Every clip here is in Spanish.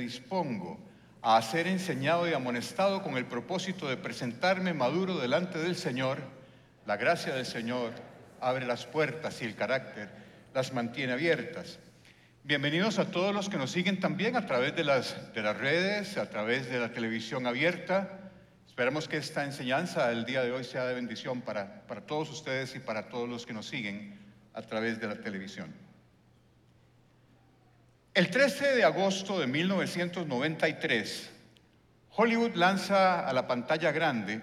dispongo a ser enseñado y amonestado con el propósito de presentarme maduro delante del Señor, la gracia del Señor abre las puertas y el carácter las mantiene abiertas. Bienvenidos a todos los que nos siguen también a través de las, de las redes, a través de la televisión abierta. Esperamos que esta enseñanza del día de hoy sea de bendición para, para todos ustedes y para todos los que nos siguen a través de la televisión. El 13 de agosto de 1993, Hollywood lanza a la pantalla grande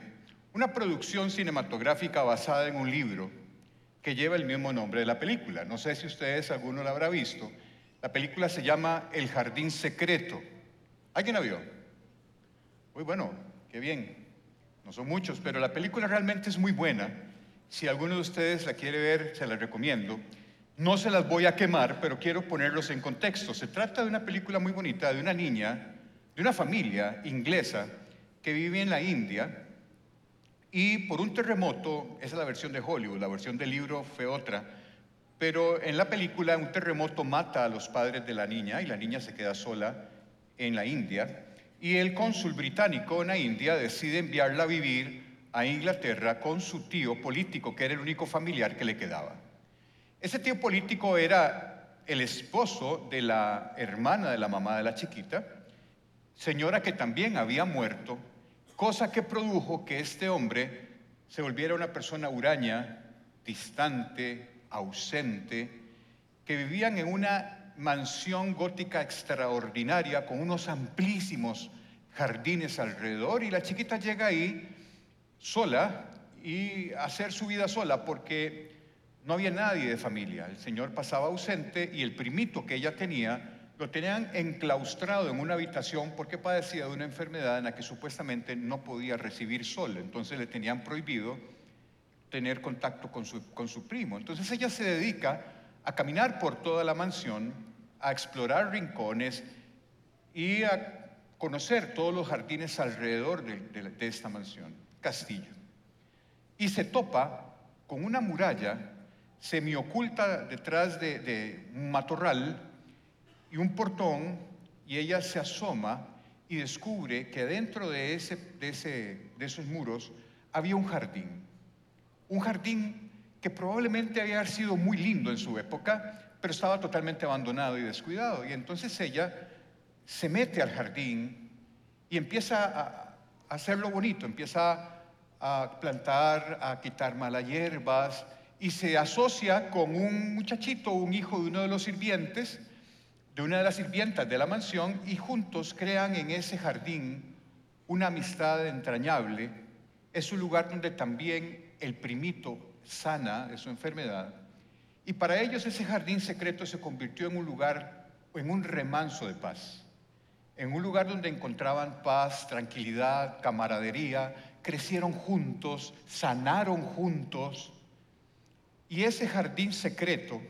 una producción cinematográfica basada en un libro que lleva el mismo nombre de la película. No sé si ustedes, alguno la habrá visto. La película se llama El Jardín Secreto. ¿Alguien la vio? Muy bueno, qué bien. No son muchos, pero la película realmente es muy buena. Si alguno de ustedes la quiere ver, se la recomiendo. No se las voy a quemar, pero quiero ponerlos en contexto. Se trata de una película muy bonita de una niña, de una familia inglesa que vive en la India y por un terremoto, esa es la versión de Hollywood, la versión del libro fue otra, pero en la película un terremoto mata a los padres de la niña y la niña se queda sola en la India y el cónsul británico en la India decide enviarla a vivir a Inglaterra con su tío político, que era el único familiar que le quedaba. Ese tío político era el esposo de la hermana de la mamá de la chiquita, señora que también había muerto, cosa que produjo que este hombre se volviera una persona huraña, distante, ausente, que vivían en una mansión gótica extraordinaria con unos amplísimos jardines alrededor y la chiquita llega ahí sola y hacer su vida sola porque no había nadie de familia. El señor pasaba ausente y el primito que ella tenía lo tenían enclaustrado en una habitación porque padecía de una enfermedad en la que supuestamente no podía recibir sol. Entonces le tenían prohibido tener contacto con su, con su primo. Entonces ella se dedica a caminar por toda la mansión, a explorar rincones y a conocer todos los jardines alrededor de, de esta mansión, castillo. Y se topa con una muralla semi-oculta detrás de, un matorral y un portón y ella se asoma y descubre que dentro de, ese, de, ese, de esos muros había un jardín. Un jardín que probablemente había sido muy lindo en su época, pero estaba totalmente abandonado y descuidado. Y entonces ella se mete al jardín y empieza a hacerlo bonito, empieza a plantar, a quitar malas hierbas, y se asocia con un muchachito, un hijo de uno de los sirvientes, de una de las sirvientas de la mansión, y juntos crean en ese jardín una amistad entrañable. Es un lugar donde también el primito sana de su enfermedad. Y para ellos ese jardín secreto se convirtió en un lugar, en un remanso de paz, en un lugar donde encontraban paz, tranquilidad, camaradería, crecieron juntos, sanaron juntos y ese jardín secreto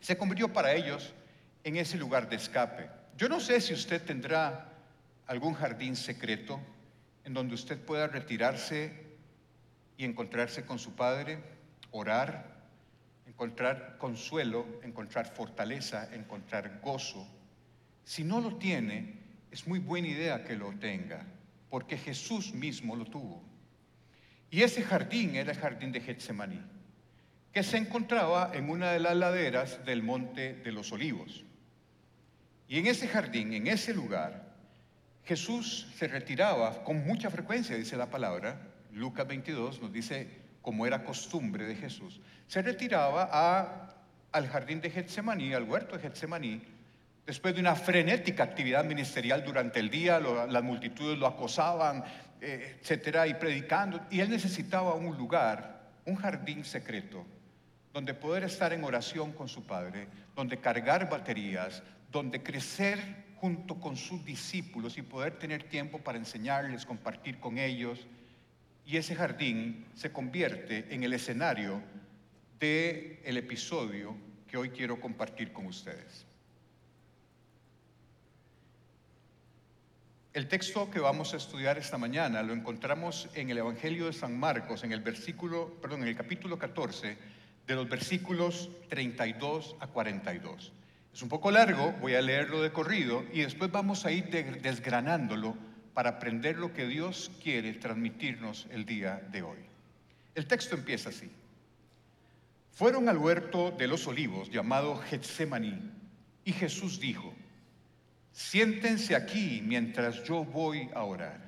se convirtió para ellos en ese lugar de escape. Yo no sé si usted tendrá algún jardín secreto en donde usted pueda retirarse y encontrarse con su Padre, orar, encontrar consuelo, encontrar fortaleza, encontrar gozo. Si no lo tiene, es muy buena idea que lo tenga, porque Jesús mismo lo tuvo. Y ese jardín era el jardín de Getsemaní que se encontraba en una de las laderas del Monte de los Olivos. Y en ese jardín, en ese lugar, Jesús se retiraba con mucha frecuencia, dice la palabra, Lucas 22 nos dice como era costumbre de Jesús, se retiraba a, al jardín de Getsemaní, al huerto de Getsemaní, después de una frenética actividad ministerial durante el día, las multitudes lo acosaban, eh, etcétera, y predicando, y él necesitaba un lugar, un jardín secreto donde poder estar en oración con su Padre, donde cargar baterías, donde crecer junto con sus discípulos y poder tener tiempo para enseñarles, compartir con ellos. Y ese jardín se convierte en el escenario del el episodio que hoy quiero compartir con ustedes. El texto que vamos a estudiar esta mañana lo encontramos en el Evangelio de San Marcos, en el versículo, perdón, en el capítulo 14, de los versículos 32 a 42. Es un poco largo, voy a leerlo de corrido y después vamos a ir desgranándolo para aprender lo que Dios quiere transmitirnos el día de hoy. El texto empieza así. Fueron al huerto de los olivos llamado Getsemaní y Jesús dijo, siéntense aquí mientras yo voy a orar.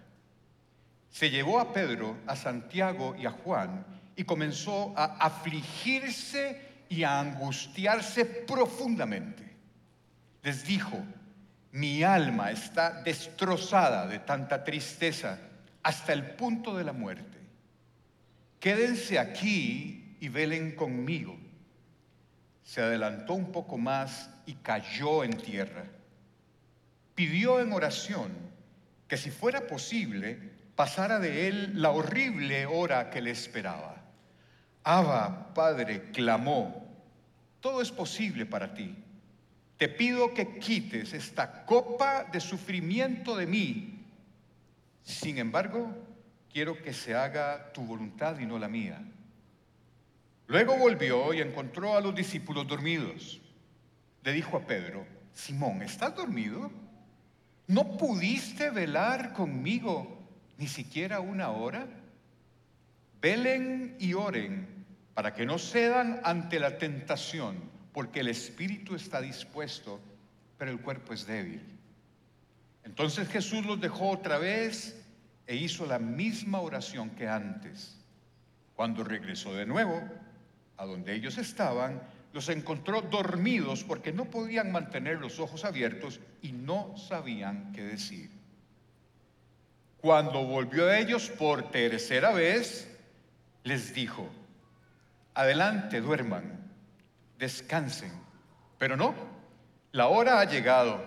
Se llevó a Pedro, a Santiago y a Juan y comenzó a afligirse y a angustiarse profundamente. Les dijo, mi alma está destrozada de tanta tristeza hasta el punto de la muerte. Quédense aquí y velen conmigo. Se adelantó un poco más y cayó en tierra. Pidió en oración que si fuera posible pasara de él la horrible hora que le esperaba. Abba, Padre, clamó, todo es posible para ti te pido que quites esta copa de sufrimiento de mí. Sin embargo, quiero que se haga tu voluntad y no la mía. Luego volvió y encontró a los discípulos dormidos. Le dijo a Pedro, Simón, ¿estás dormido? ¿No pudiste velar conmigo ni siquiera una hora? Velen y oren para que no cedan ante la tentación porque el espíritu está dispuesto, pero el cuerpo es débil. Entonces Jesús los dejó otra vez e hizo la misma oración que antes. Cuando regresó de nuevo a donde ellos estaban, los encontró dormidos porque no podían mantener los ojos abiertos y no sabían qué decir. Cuando volvió a ellos por tercera vez, les dijo, adelante, duerman descansen. Pero no, la hora ha llegado.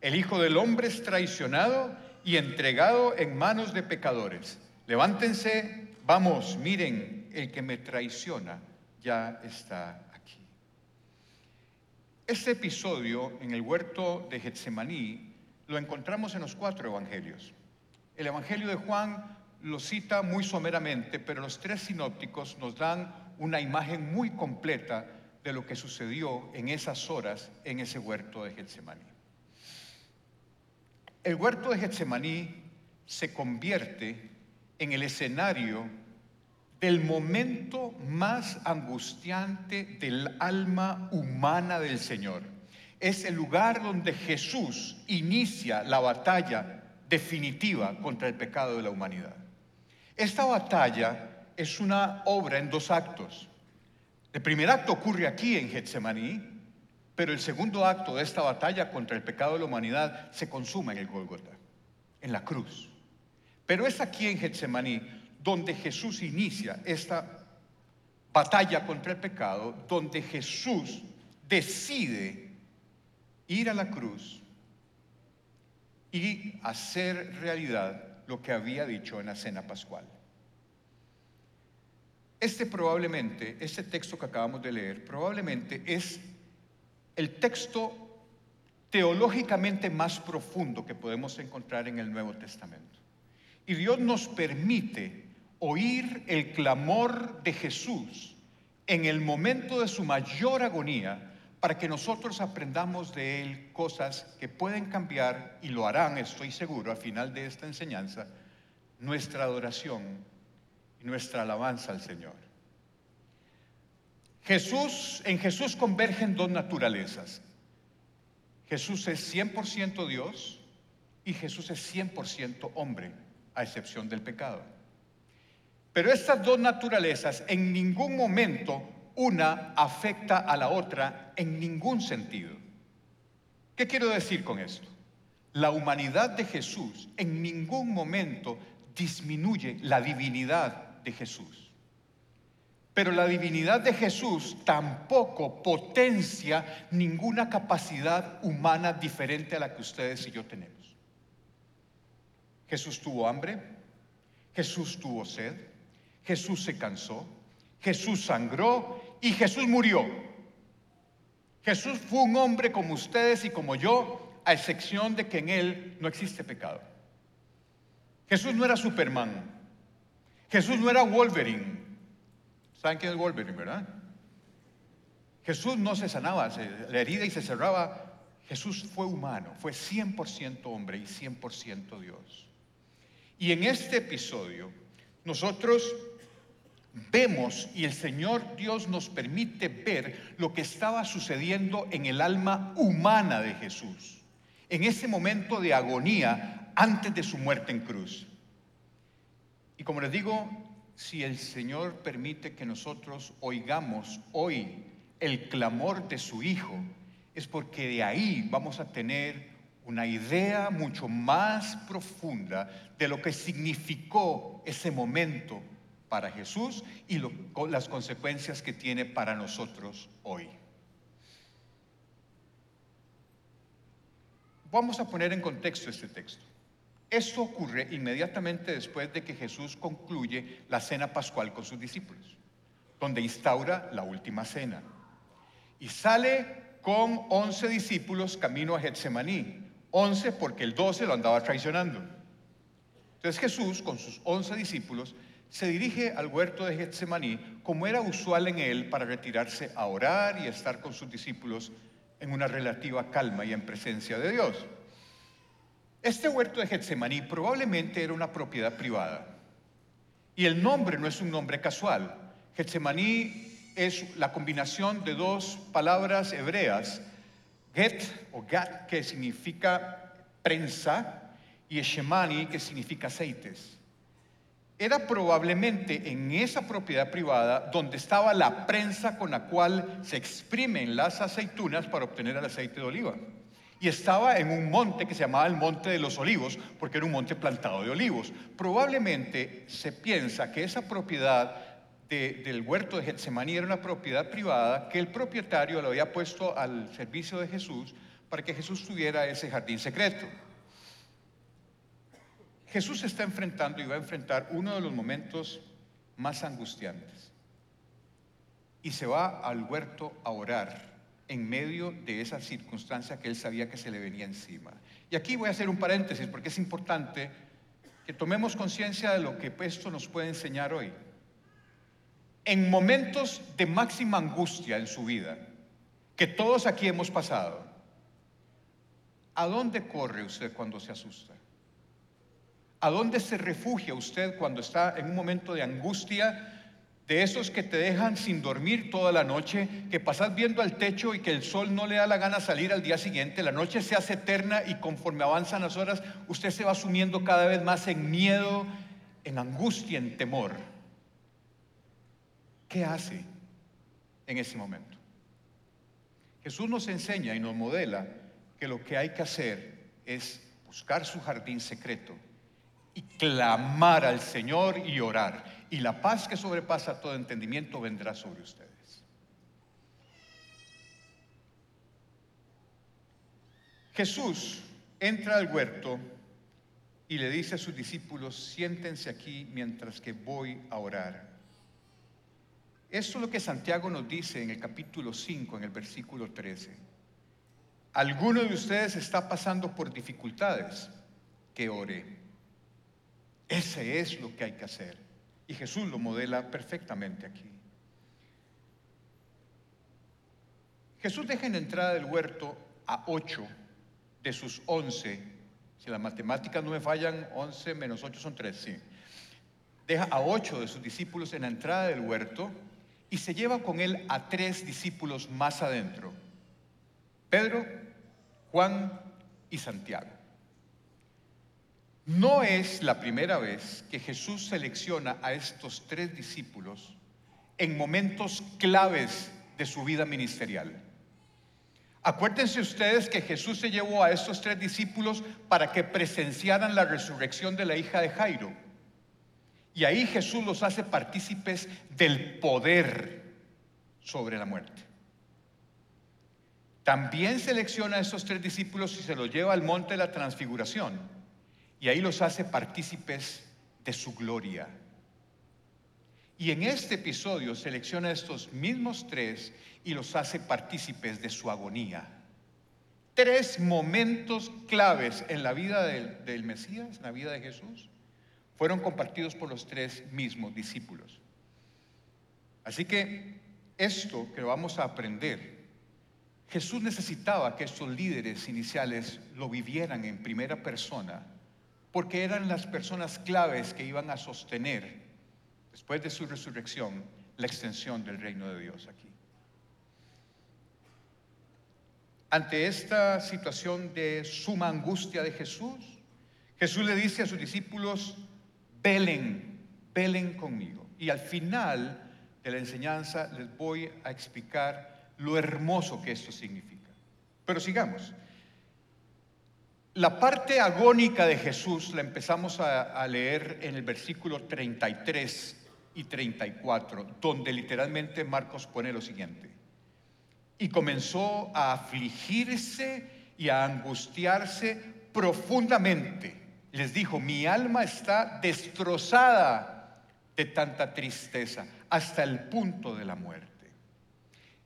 El Hijo del Hombre es traicionado y entregado en manos de pecadores. Levántense, vamos, miren, el que me traiciona ya está aquí. Este episodio en el huerto de Getsemaní lo encontramos en los cuatro evangelios. El Evangelio de Juan lo cita muy someramente, pero los tres sinópticos nos dan una imagen muy completa de lo que sucedió en esas horas en ese huerto de Getsemaní. El huerto de Getsemaní se convierte en el escenario del momento más angustiante del alma humana del Señor. Es el lugar donde Jesús inicia la batalla definitiva contra el pecado de la humanidad. Esta batalla es una obra en dos actos. El primer acto ocurre aquí en Getsemaní, pero el segundo acto de esta batalla contra el pecado de la humanidad se consuma en el Gólgota, en la cruz. Pero es aquí en Getsemaní donde Jesús inicia esta batalla contra el pecado, donde Jesús decide ir a la cruz y hacer realidad lo que había dicho en la cena pascual. Este probablemente, este texto que acabamos de leer, probablemente es el texto teológicamente más profundo que podemos encontrar en el Nuevo Testamento. Y Dios nos permite oír el clamor de Jesús en el momento de su mayor agonía para que nosotros aprendamos de Él cosas que pueden cambiar y lo harán, estoy seguro, al final de esta enseñanza, nuestra adoración nuestra alabanza al Señor. Jesús, en Jesús convergen dos naturalezas. Jesús es 100% Dios y Jesús es 100% hombre, a excepción del pecado. Pero estas dos naturalezas en ningún momento una afecta a la otra en ningún sentido. ¿Qué quiero decir con esto? La humanidad de Jesús en ningún momento disminuye la divinidad de Jesús. Pero la divinidad de Jesús tampoco potencia ninguna capacidad humana diferente a la que ustedes y yo tenemos. Jesús tuvo hambre, Jesús tuvo sed, Jesús se cansó, Jesús sangró y Jesús murió. Jesús fue un hombre como ustedes y como yo, a excepción de que en él no existe pecado. Jesús no era Superman, Jesús no era Wolverine. ¿Saben quién es Wolverine, verdad? Jesús no se sanaba la herida y se cerraba. Jesús fue humano, fue 100% hombre y 100% Dios. Y en este episodio nosotros vemos y el Señor Dios nos permite ver lo que estaba sucediendo en el alma humana de Jesús, en ese momento de agonía antes de su muerte en cruz. Y como les digo, si el Señor permite que nosotros oigamos hoy el clamor de su Hijo, es porque de ahí vamos a tener una idea mucho más profunda de lo que significó ese momento para Jesús y las consecuencias que tiene para nosotros hoy. Vamos a poner en contexto este texto. Esto ocurre inmediatamente después de que Jesús concluye la cena pascual con sus discípulos, donde instaura la última cena. Y sale con once discípulos camino a Getsemaní. Once porque el doce lo andaba traicionando. Entonces Jesús, con sus once discípulos, se dirige al huerto de Getsemaní, como era usual en él, para retirarse a orar y estar con sus discípulos en una relativa calma y en presencia de Dios. Este huerto de Getsemaní probablemente era una propiedad privada. Y el nombre no es un nombre casual. Getsemaní es la combinación de dos palabras hebreas, get o gat, que significa prensa, y shemani, que significa aceites. Era probablemente en esa propiedad privada donde estaba la prensa con la cual se exprimen las aceitunas para obtener el aceite de oliva. Y estaba en un monte que se llamaba el Monte de los Olivos, porque era un monte plantado de olivos. Probablemente se piensa que esa propiedad del huerto de Getsemaní era una propiedad privada que el propietario lo había puesto al servicio de Jesús para que Jesús tuviera ese jardín secreto. Jesús está enfrentando y va a enfrentar uno de los momentos más angustiantes. Y se va al huerto a orar en medio de esa circunstancia que él sabía que se le venía encima. Y aquí voy a hacer un paréntesis porque es importante que tomemos conciencia de lo que esto nos puede enseñar hoy. En momentos de máxima angustia en su vida, que todos aquí hemos pasado, ¿a dónde corre usted cuando se asusta? ¿A dónde se refugia usted cuando está en un momento de angustia? De esos que te dejan sin dormir toda la noche, que pasas viendo al techo y que el sol no le da la gana salir al día siguiente, la noche se hace eterna y conforme avanzan las horas, usted se va sumiendo cada vez más en miedo, en angustia, en temor. ¿Qué hace en ese momento? Jesús nos enseña y nos modela que lo que hay que hacer es buscar su jardín secreto y clamar al Señor y orar. Y la paz que sobrepasa todo entendimiento vendrá sobre ustedes. Jesús entra al huerto y le dice a sus discípulos, siéntense aquí mientras que voy a orar. Esto es lo que Santiago nos dice en el capítulo 5, en el versículo 13. Alguno de ustedes está pasando por dificultades, que ore. Ese es lo que hay que hacer. Y Jesús lo modela perfectamente aquí. Jesús deja en entrada del huerto a ocho de sus once. Si las matemáticas no me fallan, once menos ocho son tres, sí. Deja a ocho de sus discípulos en la entrada del huerto y se lleva con él a tres discípulos más adentro. Pedro, Juan y Santiago. No es la primera vez que Jesús selecciona a estos tres discípulos en momentos claves de su vida ministerial. Acuérdense ustedes que Jesús se llevó a estos tres discípulos para que presenciaran la resurrección de la hija de Jairo. Y ahí Jesús los hace partícipes del poder sobre la muerte. También selecciona a estos tres discípulos y se los lleva al monte de la transfiguración y ahí los hace partícipes de su gloria. Y en este episodio selecciona estos mismos tres y los hace partícipes de su agonía. Tres momentos claves en la vida del, del, Mesías, en la vida de Jesús, fueron compartidos por los tres mismos discípulos. Así que esto que vamos a aprender, Jesús necesitaba que estos líderes iniciales lo vivieran en primera persona, porque eran las personas claves que iban a sostener, después de su resurrección, la extensión del reino de Dios aquí. Ante esta situación de suma angustia de Jesús, Jesús le dice a sus discípulos, velen, velen conmigo. Y al final de la enseñanza les voy a explicar lo hermoso que esto significa. Pero sigamos. La parte agónica de Jesús la empezamos a, leer en el versículo 33 y 34, donde literalmente Marcos pone lo siguiente. Y comenzó a afligirse y a angustiarse profundamente. Les dijo, mi alma está destrozada de tanta tristeza hasta el punto de la muerte.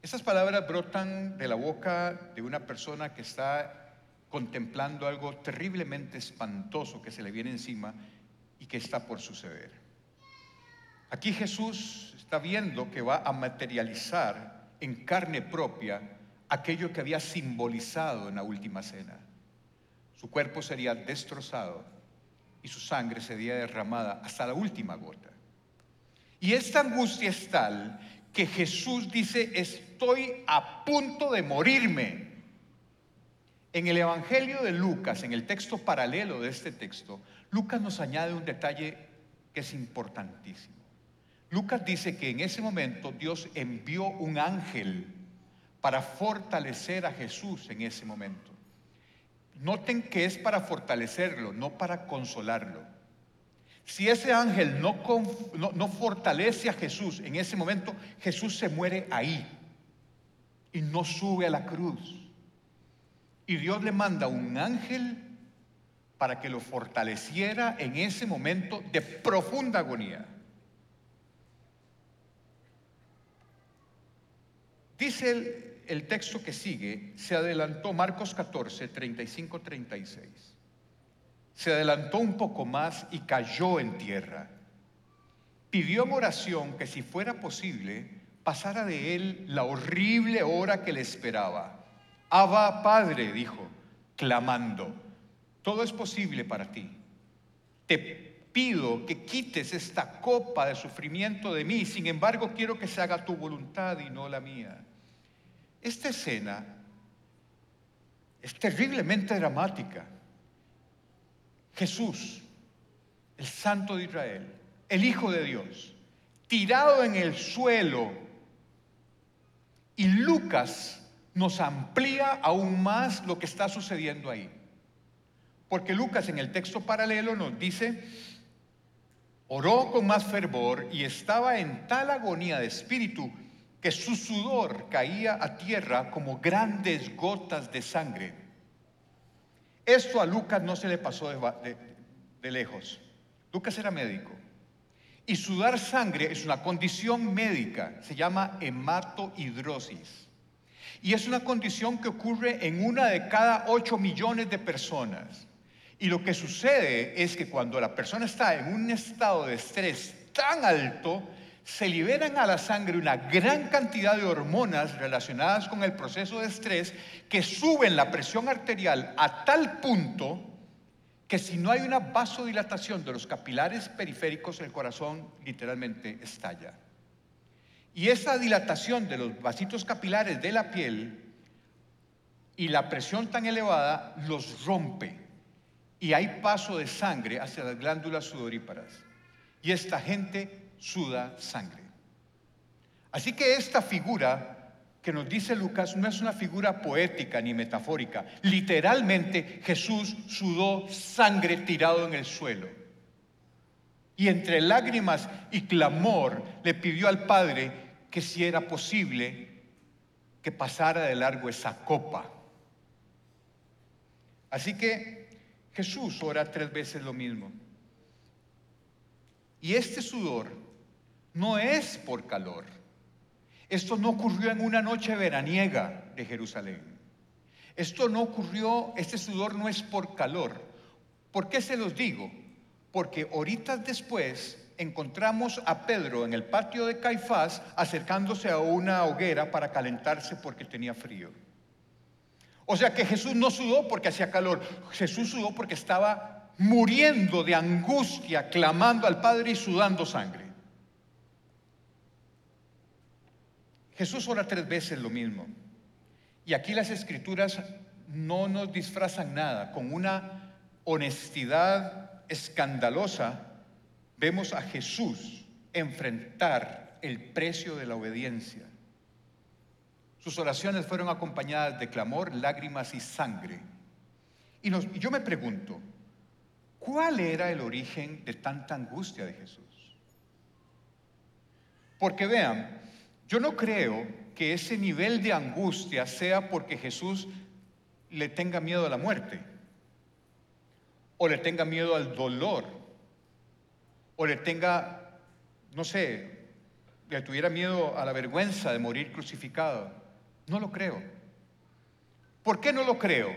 Estas palabras brotan de la boca de una persona que está contemplando algo terriblemente espantoso que se le viene encima y que está por suceder. Aquí Jesús está viendo que va a materializar en carne propia aquello que había simbolizado en la última cena. Su cuerpo sería destrozado y su sangre sería derramada hasta la última gota. Y esta angustia es tal que Jesús dice, estoy a punto de morirme. En el Evangelio de Lucas, en el texto paralelo de este texto, Lucas nos añade un detalle que es importantísimo. Lucas dice que en ese momento Dios envió un ángel para fortalecer a Jesús en ese momento. Noten que es para fortalecerlo, no para consolarlo. Si ese ángel no, no, fortalece a Jesús en ese momento, Jesús se muere ahí y no sube a la cruz. Y Dios le manda un ángel para que lo fortaleciera en ese momento de profunda agonía. Dice el, texto que sigue, se adelantó Marcos 14, 35, 36 se adelantó un poco más y cayó en tierra. Pidió en oración que si fuera posible, pasara de él la horrible hora que le esperaba. Abba, Padre, dijo, clamando, todo es posible para ti. Te pido que quites esta copa de sufrimiento de mí, sin embargo quiero que se haga tu voluntad y no la mía. Esta escena es terriblemente dramática. Jesús, el Santo de Israel, el Hijo de Dios, tirado en el suelo. Y Lucas nos amplía aún más lo que está sucediendo ahí. Porque Lucas en el texto paralelo nos dice, oró con más fervor y estaba en tal agonía de espíritu que su sudor caía a tierra como grandes gotas de sangre. Esto a Lucas no se le pasó de, lejos. Lucas era médico. Y sudar sangre es una condición médica, se llama hematohidrosis. Y es una condición que ocurre en una de cada ocho millones de personas. Y lo que sucede es que cuando la persona está en un estado de estrés tan alto, se liberan a la sangre una gran cantidad de hormonas relacionadas con el proceso de estrés que suben la presión arterial a tal punto que si no hay una vasodilatación de los capilares periféricos, el corazón literalmente estalla. Y esa dilatación de los vasitos capilares de la piel y la presión tan elevada los rompe y hay paso de sangre hacia las glándulas sudoríparas. Y esta gente suda sangre. Así que esta figura que nos dice Lucas no es una figura poética ni metafórica. Literalmente Jesús sudó sangre tirado en el suelo. Y entre lágrimas y clamor le pidió al Padre que si era posible que pasara de largo esa copa. Así que Jesús ora tres veces lo mismo. Y este sudor no es por calor. Esto no ocurrió en una noche veraniega de Jerusalén. Esto no ocurrió, este sudor no es por calor. ¿Por qué se los digo? Porque ahorita después encontramos a Pedro en el patio de Caifás acercándose a una hoguera para calentarse porque tenía frío. O sea que Jesús no sudó porque hacía calor, Jesús sudó porque estaba muriendo de angustia, clamando al Padre y sudando sangre. Jesús ora tres veces lo mismo. Y aquí las escrituras no nos disfrazan nada. Con una honestidad escandalosa vemos a Jesús enfrentar el precio de la obediencia. Sus oraciones fueron acompañadas de clamor, lágrimas y sangre. Y, yo me pregunto, ¿cuál era el origen de tanta angustia de Jesús? Porque vean, yo no creo que ese nivel de angustia sea porque Jesús le tenga miedo a la muerte, o le tenga miedo al dolor, o le tenga, no sé, le tuviera miedo a la vergüenza de morir crucificado. No lo creo. ¿Por qué no lo creo?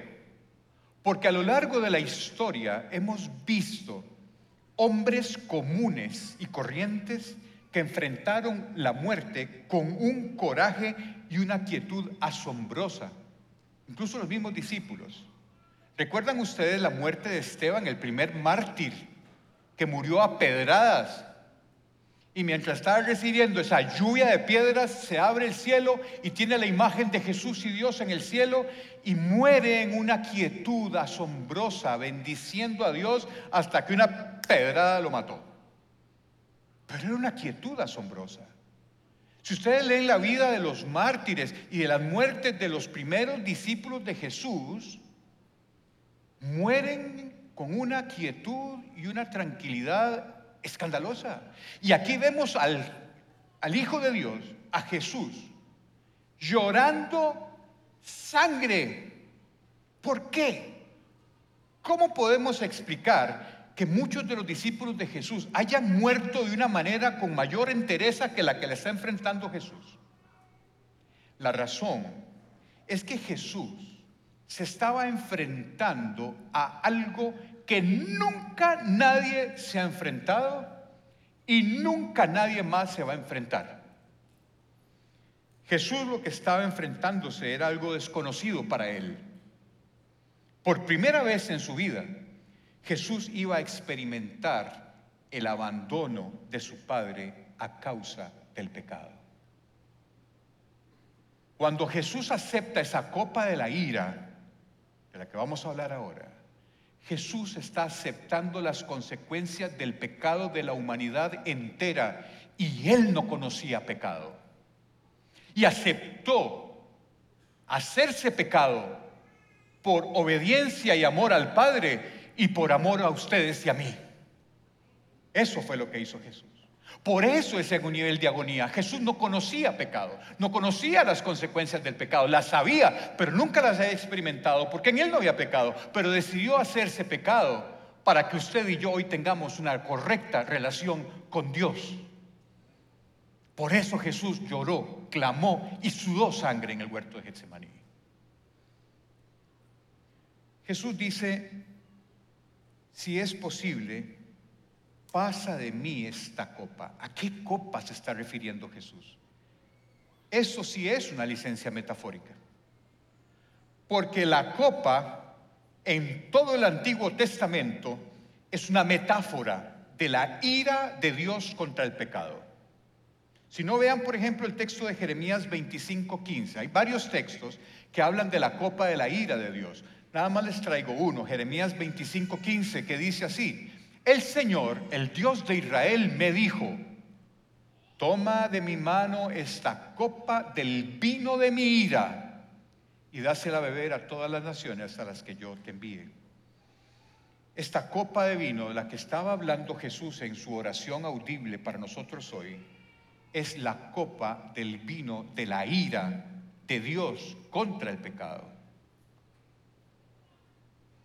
Porque a lo largo de la historia hemos visto hombres comunes y corrientes que enfrentaron la muerte con un coraje y una quietud asombrosa. Incluso los mismos discípulos. ¿Recuerdan ustedes la muerte de Esteban, el primer mártir, que murió a pedradas y mientras está recibiendo esa lluvia de piedras, se abre el cielo y tiene la imagen de Jesús y Dios en el cielo y muere en una quietud asombrosa, bendiciendo a Dios hasta que una pedrada lo mató. Pero era una quietud asombrosa. Si ustedes leen la vida de los mártires y de las muertes de los primeros discípulos de Jesús, mueren con una quietud y una tranquilidad escandalosa. Y aquí vemos al, al Hijo de Dios, a Jesús, llorando sangre. ¿Por qué? ¿Cómo podemos explicar que muchos de los discípulos de Jesús hayan muerto de una manera con mayor entereza que la que le está enfrentando Jesús? La razón es que Jesús se estaba enfrentando a algo que nunca nadie se ha enfrentado y nunca nadie más se va a enfrentar. Jesús lo que estaba enfrentándose era algo desconocido para él. Por primera vez en su vida, Jesús iba a experimentar el abandono de su Padre a causa del pecado. Cuando Jesús acepta esa copa de la ira, de la que vamos a hablar ahora, Jesús está aceptando las consecuencias del pecado de la humanidad entera y él no conocía pecado. Y aceptó hacerse pecado por obediencia y amor al Padre y por amor a ustedes y a mí. Eso fue lo que hizo Jesús. Por eso es en un nivel de agonía. Jesús no conocía pecado, no conocía las consecuencias del pecado, las sabía, pero nunca las había experimentado porque en él no había pecado, pero decidió hacerse pecado para que usted y yo hoy tengamos una correcta relación con Dios. Por eso Jesús lloró, clamó y sudó sangre en el huerto de Getsemaní. Jesús dice, si es posible, pasa de mí esta copa. ¿A qué copa se está refiriendo Jesús? Eso sí es una licencia metafórica. Porque la copa en todo el Antiguo Testamento es una metáfora de la ira de Dios contra el pecado. Si no vean, por ejemplo, el texto de Jeremías 25:15, hay varios textos que hablan de la copa de la ira de Dios. Nada más les traigo uno, Jeremías 25:15, que dice así: el Señor, el Dios de Israel, me dijo, toma de mi mano esta copa del vino de mi ira y dásela a beber a todas las naciones a las que yo te envíe. Esta copa de vino de la que estaba hablando Jesús en su oración audible para nosotros hoy, es la copa del vino de la ira de Dios contra el pecado.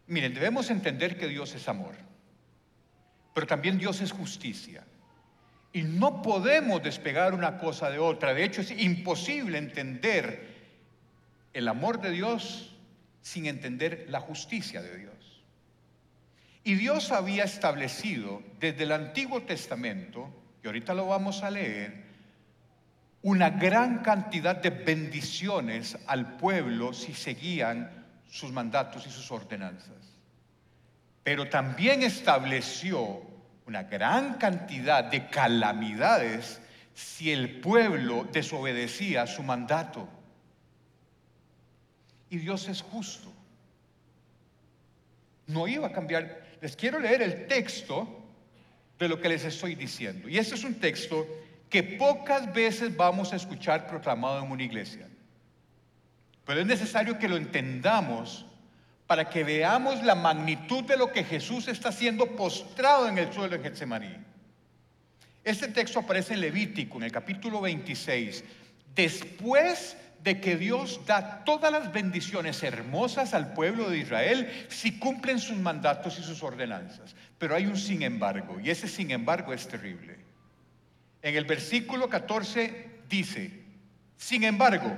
Miren, debemos entender que Dios es amor pero también Dios es justicia. Y no podemos despegar una cosa de otra. De hecho, es imposible entender el amor de Dios sin entender la justicia de Dios. Y Dios había establecido desde el Antiguo Testamento, y ahorita lo vamos a leer, una gran cantidad de bendiciones al pueblo si seguían sus mandatos y sus ordenanzas. Pero también estableció una gran cantidad de calamidades si el pueblo desobedecía su mandato. Y Dios es justo. No iba a cambiar. Les quiero leer el texto de lo que les estoy diciendo. Y este es un texto que pocas veces vamos a escuchar proclamado en una iglesia. Pero es necesario que lo entendamos para que veamos la magnitud de lo que Jesús está haciendo postrado en el suelo en Getsemaní. Este texto aparece en Levítico, en el capítulo 26, después de que Dios da todas las bendiciones hermosas al pueblo de Israel si cumplen sus mandatos y sus ordenanzas. Pero hay un sin embargo, y ese sin embargo es terrible. En el versículo 14 dice, sin embargo,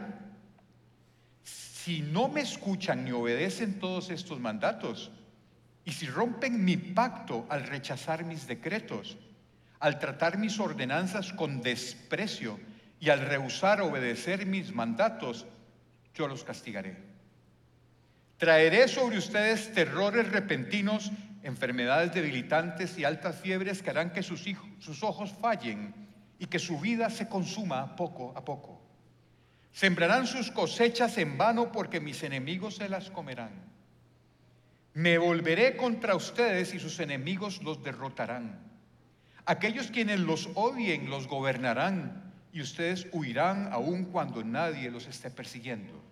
si no me escuchan ni obedecen todos estos mandatos, y si rompen mi pacto al rechazar mis decretos, al tratar mis ordenanzas con desprecio y al rehusar obedecer mis mandatos, yo los castigaré. Traeré sobre ustedes terrores repentinos, enfermedades debilitantes y altas fiebres que harán que sus, sus ojos fallen y que su vida se consuma poco a poco. Sembrarán sus cosechas en vano porque mis enemigos se las comerán. Me volveré contra ustedes y sus enemigos los derrotarán. Aquellos quienes los odien los gobernarán y ustedes huirán aun cuando nadie los esté persiguiendo.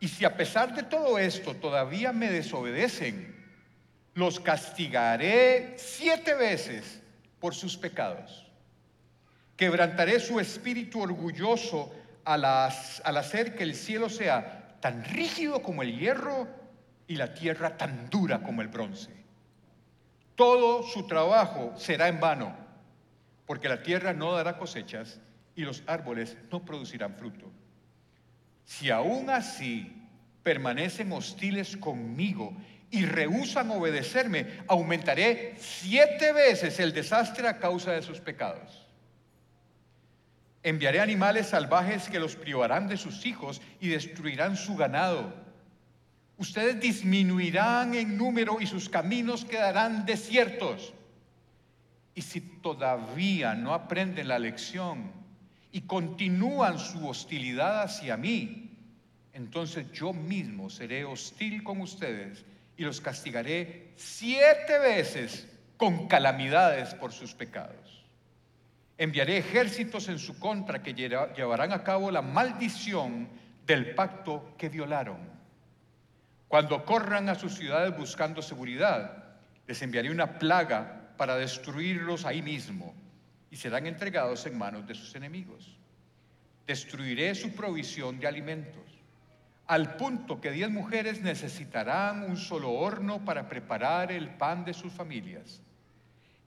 Y si a pesar de todo esto todavía me desobedecen, los castigaré siete veces por sus pecados. Quebrantaré su espíritu orgulloso al, hacer que el cielo sea tan rígido como el hierro y la tierra tan dura como el bronce todo su trabajo será en vano, porque la tierra no dará cosechas y los árboles no producirán fruto. Si aún así permanecen hostiles conmigo y rehusan obedecerme, aumentaré siete veces el desastre a causa de sus pecados. Enviaré animales salvajes que los privarán de sus hijos y destruirán su ganado ustedes disminuirán en número y sus caminos quedarán desiertos. Y si todavía no aprenden la lección y continúan su hostilidad hacia mí, entonces yo mismo seré hostil con ustedes y los castigaré siete veces con calamidades por sus pecados. Enviaré ejércitos en su contra que llevarán a cabo la maldición del pacto que violaron cuando corran a sus ciudades buscando seguridad, les enviaré una plaga para destruirlos ahí mismo y serán entregados en manos de sus enemigos. Destruiré su provisión de alimentos, al punto que diez mujeres necesitarán un solo horno para preparar el pan de sus familias.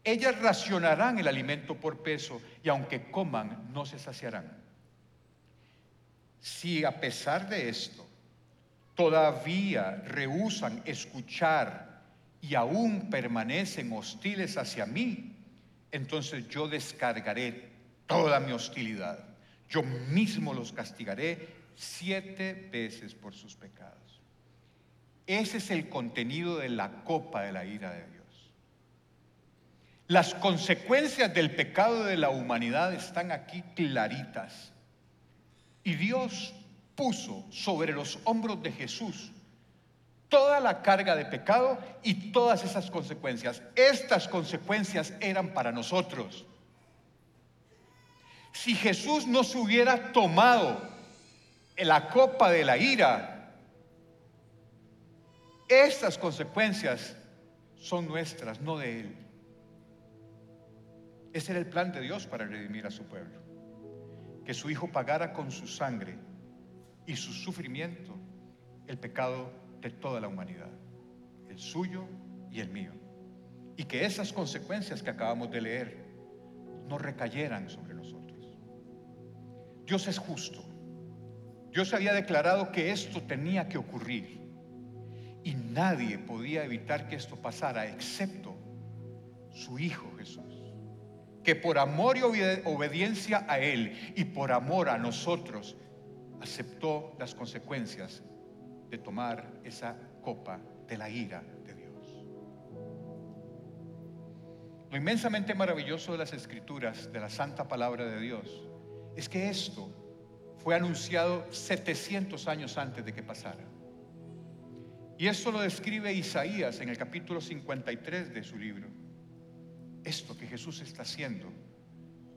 Ellas racionarán el alimento por peso y aunque coman no se saciarán. Si a pesar de esto todavía rehusan escuchar y aún permanecen hostiles hacia mí, entonces yo descargaré toda mi hostilidad. Yo mismo los castigaré siete veces por sus pecados. Ese es el contenido de la copa de la ira de Dios. Las consecuencias del pecado de la humanidad están aquí claritas. Y Dios puso sobre los hombros de Jesús toda la carga de pecado y todas esas consecuencias. Estas consecuencias eran para nosotros. Si Jesús no se hubiera tomado la copa de la ira, estas consecuencias son nuestras, no de Él. Ese era el plan de Dios para redimir a su pueblo. Que su Hijo pagara con su sangre y su sufrimiento el pecado de toda la humanidad, el suyo y el mío. Y que esas consecuencias que acabamos de leer no recayeran sobre nosotros. Dios es justo. Dios había declarado que esto tenía que ocurrir. Y nadie podía evitar que esto pasara excepto su Hijo Jesús. Que por amor y obediencia a Él y por amor a nosotros aceptó las consecuencias de tomar esa copa de la ira de Dios. Lo inmensamente maravilloso de las escrituras, de la santa palabra de Dios, es que esto fue anunciado 700 años antes de que pasara. Y esto lo describe Isaías en el capítulo 53 de su libro. Esto que Jesús está haciendo,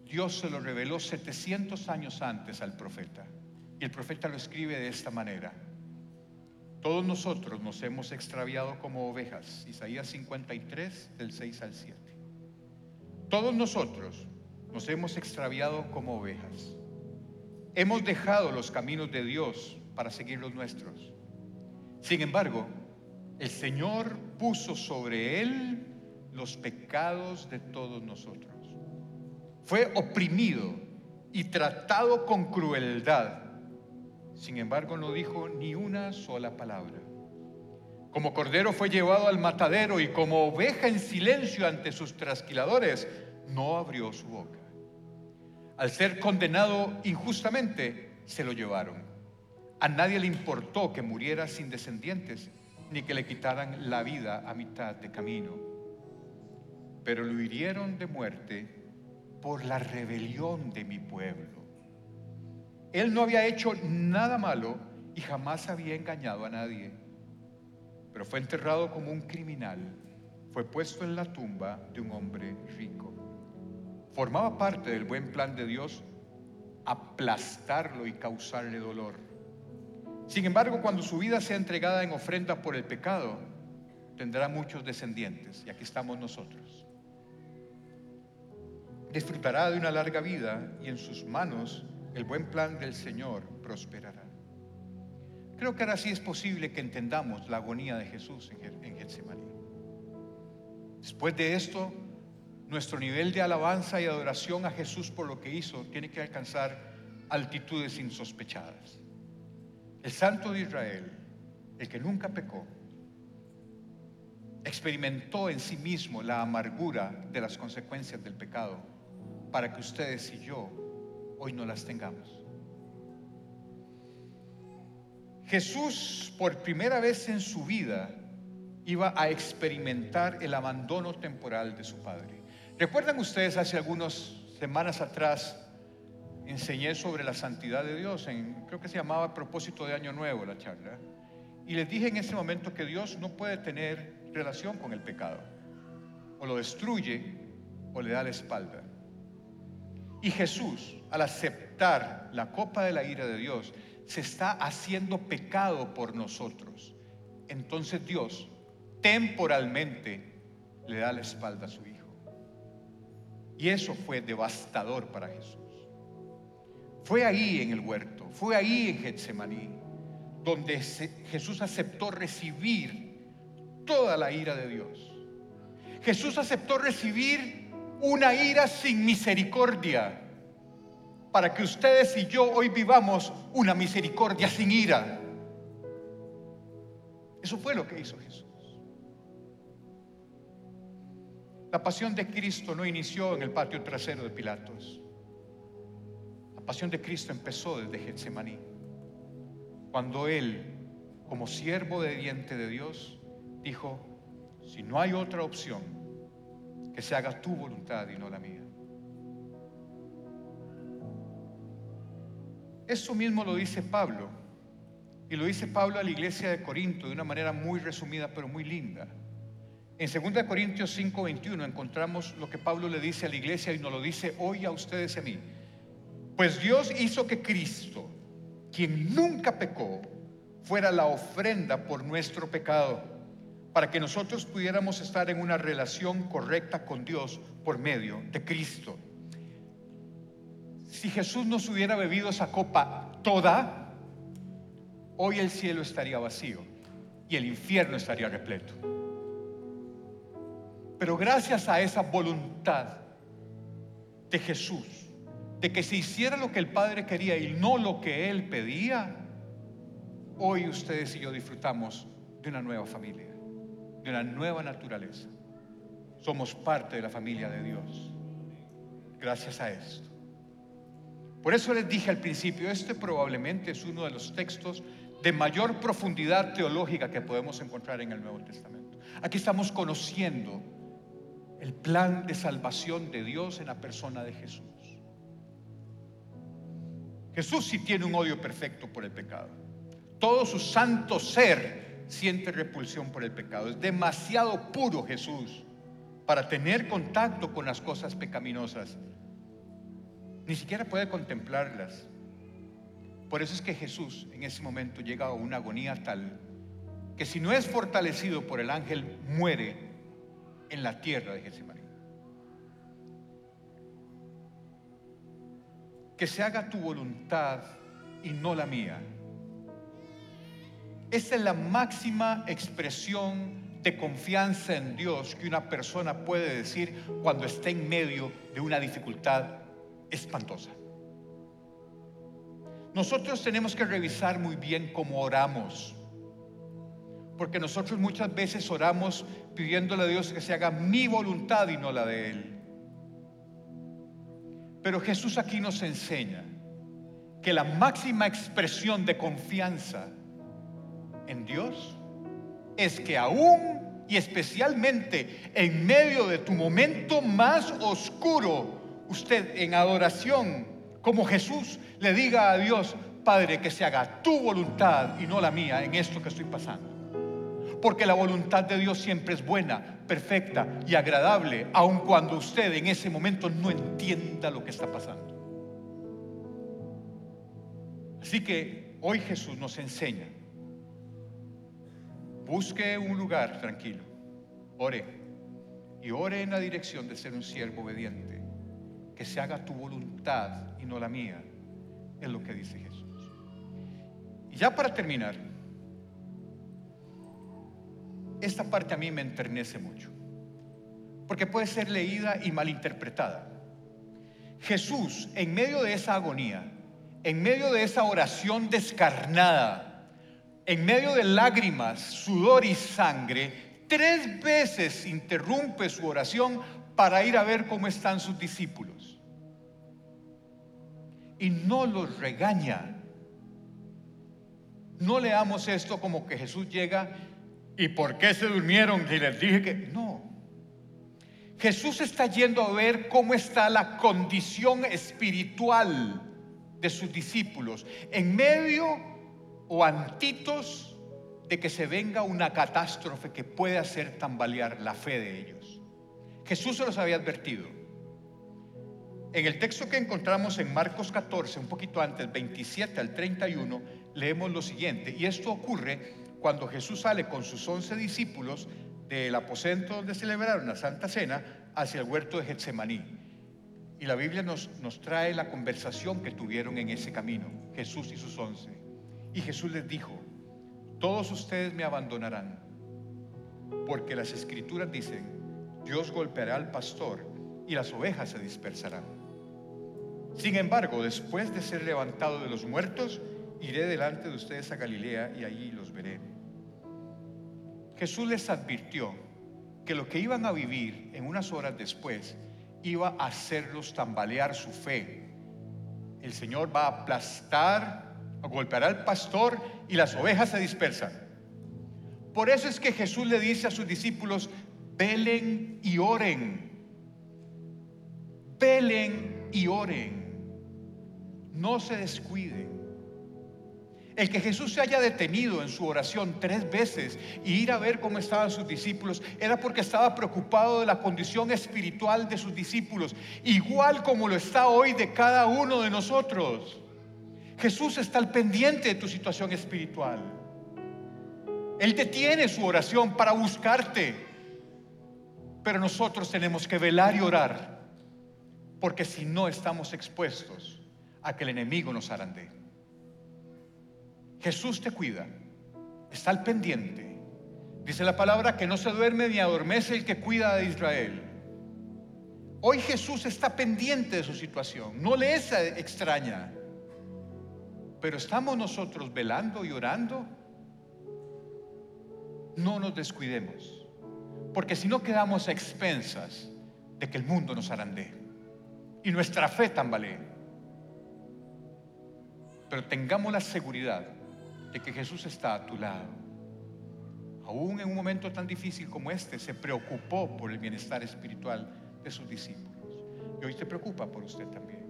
Dios se lo reveló 700 años antes al profeta. Y el profeta lo escribe de esta manera. Todos nosotros nos hemos extraviado como ovejas. Isaías 53 del 6 al 7. Todos nosotros nos hemos extraviado como ovejas. Hemos dejado los caminos de Dios para seguir los nuestros. Sin embargo, el Señor puso sobre él los pecados de todos nosotros. Fue oprimido y tratado con crueldad. Sin embargo, no dijo ni una sola palabra. Como cordero fue llevado al matadero y como oveja en silencio ante sus trasquiladores, no abrió su boca. Al ser condenado injustamente, se lo llevaron. A nadie le importó que muriera sin descendientes, ni que le quitaran la vida a mitad de camino. Pero lo hirieron de muerte por la rebelión de mi pueblo. Él no había hecho nada malo y jamás había engañado a nadie. Pero fue enterrado como un criminal. Fue puesto en la tumba de un hombre rico formaba parte del buen plan de Dios aplastarlo y causarle dolor. Sin embargo, cuando su vida sea entregada en ofrenda por el pecado, tendrá muchos descendientes, y aquí estamos nosotros. Disfrutará de una larga vida y en sus manos el buen plan del Señor prosperará. Creo que ahora sí es posible que entendamos la agonía de Jesús en Getsemaní. Después de esto, nuestro nivel de alabanza y adoración a Jesús por lo que hizo tiene que alcanzar altitudes insospechadas. El Santo de Israel, el que nunca pecó, experimentó en sí mismo la amargura de las consecuencias del pecado para que ustedes y yo hoy no las tengamos. Jesús por primera vez en su vida iba a experimentar el abandono temporal de su Padre. ¿Recuerdan ustedes hace algunas semanas atrás enseñé sobre la santidad de Dios? En, creo que se llamaba propósito de Año Nuevo la charla. Y les dije en ese momento que Dios no puede tener relación con el pecado. O lo destruye o le da la espalda. Y Jesús, al aceptar la copa de la ira de Dios, se está haciendo pecado por nosotros. Entonces Dios temporalmente le da la espalda a su Hijo. Y eso fue devastador para Jesús. Fue ahí en el huerto, fue ahí en Getsemaní, donde Jesús aceptó recibir toda la ira de Dios. Jesús aceptó recibir una ira sin misericordia para que ustedes y yo hoy vivamos una misericordia sin ira. Eso fue lo que hizo Jesús. La pasión de Cristo no inició en el patio trasero de Pilatos. La pasión de Cristo empezó desde Getsemaní, cuando Él, como siervo de diente de Dios, dijo, si no hay otra opción, que se haga tu voluntad y no la mía. Eso mismo lo dice Pablo, y lo dice Pablo a la iglesia de Corinto de una manera muy resumida, pero muy linda. En 2 Corintios 5:21 encontramos lo que Pablo le dice a la iglesia y nos lo dice hoy a ustedes y a mí. Pues Dios hizo que Cristo, quien nunca pecó, fuera la ofrenda por nuestro pecado, para que nosotros pudiéramos estar en una relación correcta con Dios por medio de Cristo. Si Jesús nos hubiera bebido esa copa toda, hoy el cielo estaría vacío y el infierno estaría repleto. Pero gracias a esa voluntad de Jesús, de que se hiciera lo que el Padre quería y no lo que Él pedía, hoy ustedes y yo disfrutamos de una nueva familia, de una nueva naturaleza. Somos parte de la familia de Dios. Gracias a esto. Por eso les dije al principio, este probablemente es uno de los textos de mayor profundidad teológica que podemos encontrar en el Nuevo Testamento. Aquí estamos conociendo el plan de salvación de Dios en la persona de Jesús. Jesús sí tiene un odio perfecto por el pecado. Todo su santo ser siente repulsión por el pecado. Es demasiado puro Jesús para tener contacto con las cosas pecaminosas ni siquiera puede contemplarlas. Por eso es que Jesús en ese momento llega a una agonía tal que si no es fortalecido por el ángel, muere en la tierra de Getsemaní. Que se haga tu voluntad y no la mía. Esa es la máxima expresión de confianza en Dios que una persona puede decir cuando está en medio de una dificultad espantosa. Nosotros tenemos que revisar muy bien cómo oramos. Porque nosotros muchas veces oramos pidiéndole a Dios que se haga mi voluntad y no la de Él. Pero Jesús aquí nos enseña que la máxima expresión de confianza en Dios es que aún y especialmente en medio de tu momento más oscuro, usted en adoración, como Jesús, le diga a Dios, Padre, que se haga tu voluntad y no la mía en esto que estoy pasando. Porque la voluntad de Dios siempre es buena, perfecta y agradable, aun cuando usted en ese momento no entienda lo que está pasando. Así que hoy Jesús nos enseña, busque un lugar tranquilo, ore y ore en la dirección de ser un siervo obediente que se haga tu voluntad y no la mía, es lo que dice Jesús. Y ya para terminar, esta parte a mí me enternece mucho, porque puede ser leída y malinterpretada. Jesús, en medio de esa agonía, en medio de esa oración descarnada, en medio de lágrimas, sudor y sangre, tres veces interrumpe su oración para ir a ver cómo están sus discípulos. Y no los regaña. No leamos esto como que Jesús llega y por qué se durmieron y les dije que no. Jesús está yendo a ver cómo está la condición espiritual de sus discípulos en medio o antitos de que se venga una catástrofe que puede hacer tambalear la fe de ellos. Jesús se los había advertido. En el texto que encontramos en Marcos 14, un poquito antes, 27 al 31, leemos lo siguiente. Y esto ocurre cuando Jesús sale con sus once discípulos del aposento donde celebraron la Santa Cena hacia el huerto de Getsemaní. Y la Biblia nos, nos trae la conversación que tuvieron en ese camino, Jesús y sus once. Y Jesús les dijo, todos ustedes me abandonarán, porque las escrituras dicen, Dios golpeará al pastor y las ovejas se dispersarán. Sin embargo, después de ser levantado de los muertos, iré delante de ustedes a Galilea y allí los veré. Jesús les advirtió que lo que iban a vivir en unas horas después iba a hacerlos tambalear su fe. El Señor va a aplastar, a golpear al pastor y las ovejas se dispersan. Por eso es que Jesús le dice a sus discípulos, velen y oren. Velen y oren. No se descuiden. El que Jesús se haya detenido en su oración tres veces y ir a ver cómo estaban sus discípulos era porque estaba preocupado de la condición espiritual de sus discípulos, igual como lo está hoy de cada uno de nosotros. Jesús está al pendiente de tu situación espiritual. Él detiene su oración para buscarte, pero nosotros tenemos que velar y orar, porque si no estamos expuestos a que el enemigo nos arande. Jesús te cuida, está al pendiente. Dice la palabra que no se duerme ni adormece el que cuida de Israel. Hoy Jesús está pendiente de su situación, no le es extraña, pero estamos nosotros velando y orando. no nos descuidemos, porque si no quedamos a expensas de que el mundo nos arandee y nuestra fe tambalee. Pero tengamos la seguridad de que Jesús está a tu lado. Aún en un momento tan difícil como este, se preocupó por el bienestar espiritual de sus discípulos. Y hoy se preocupa por usted también.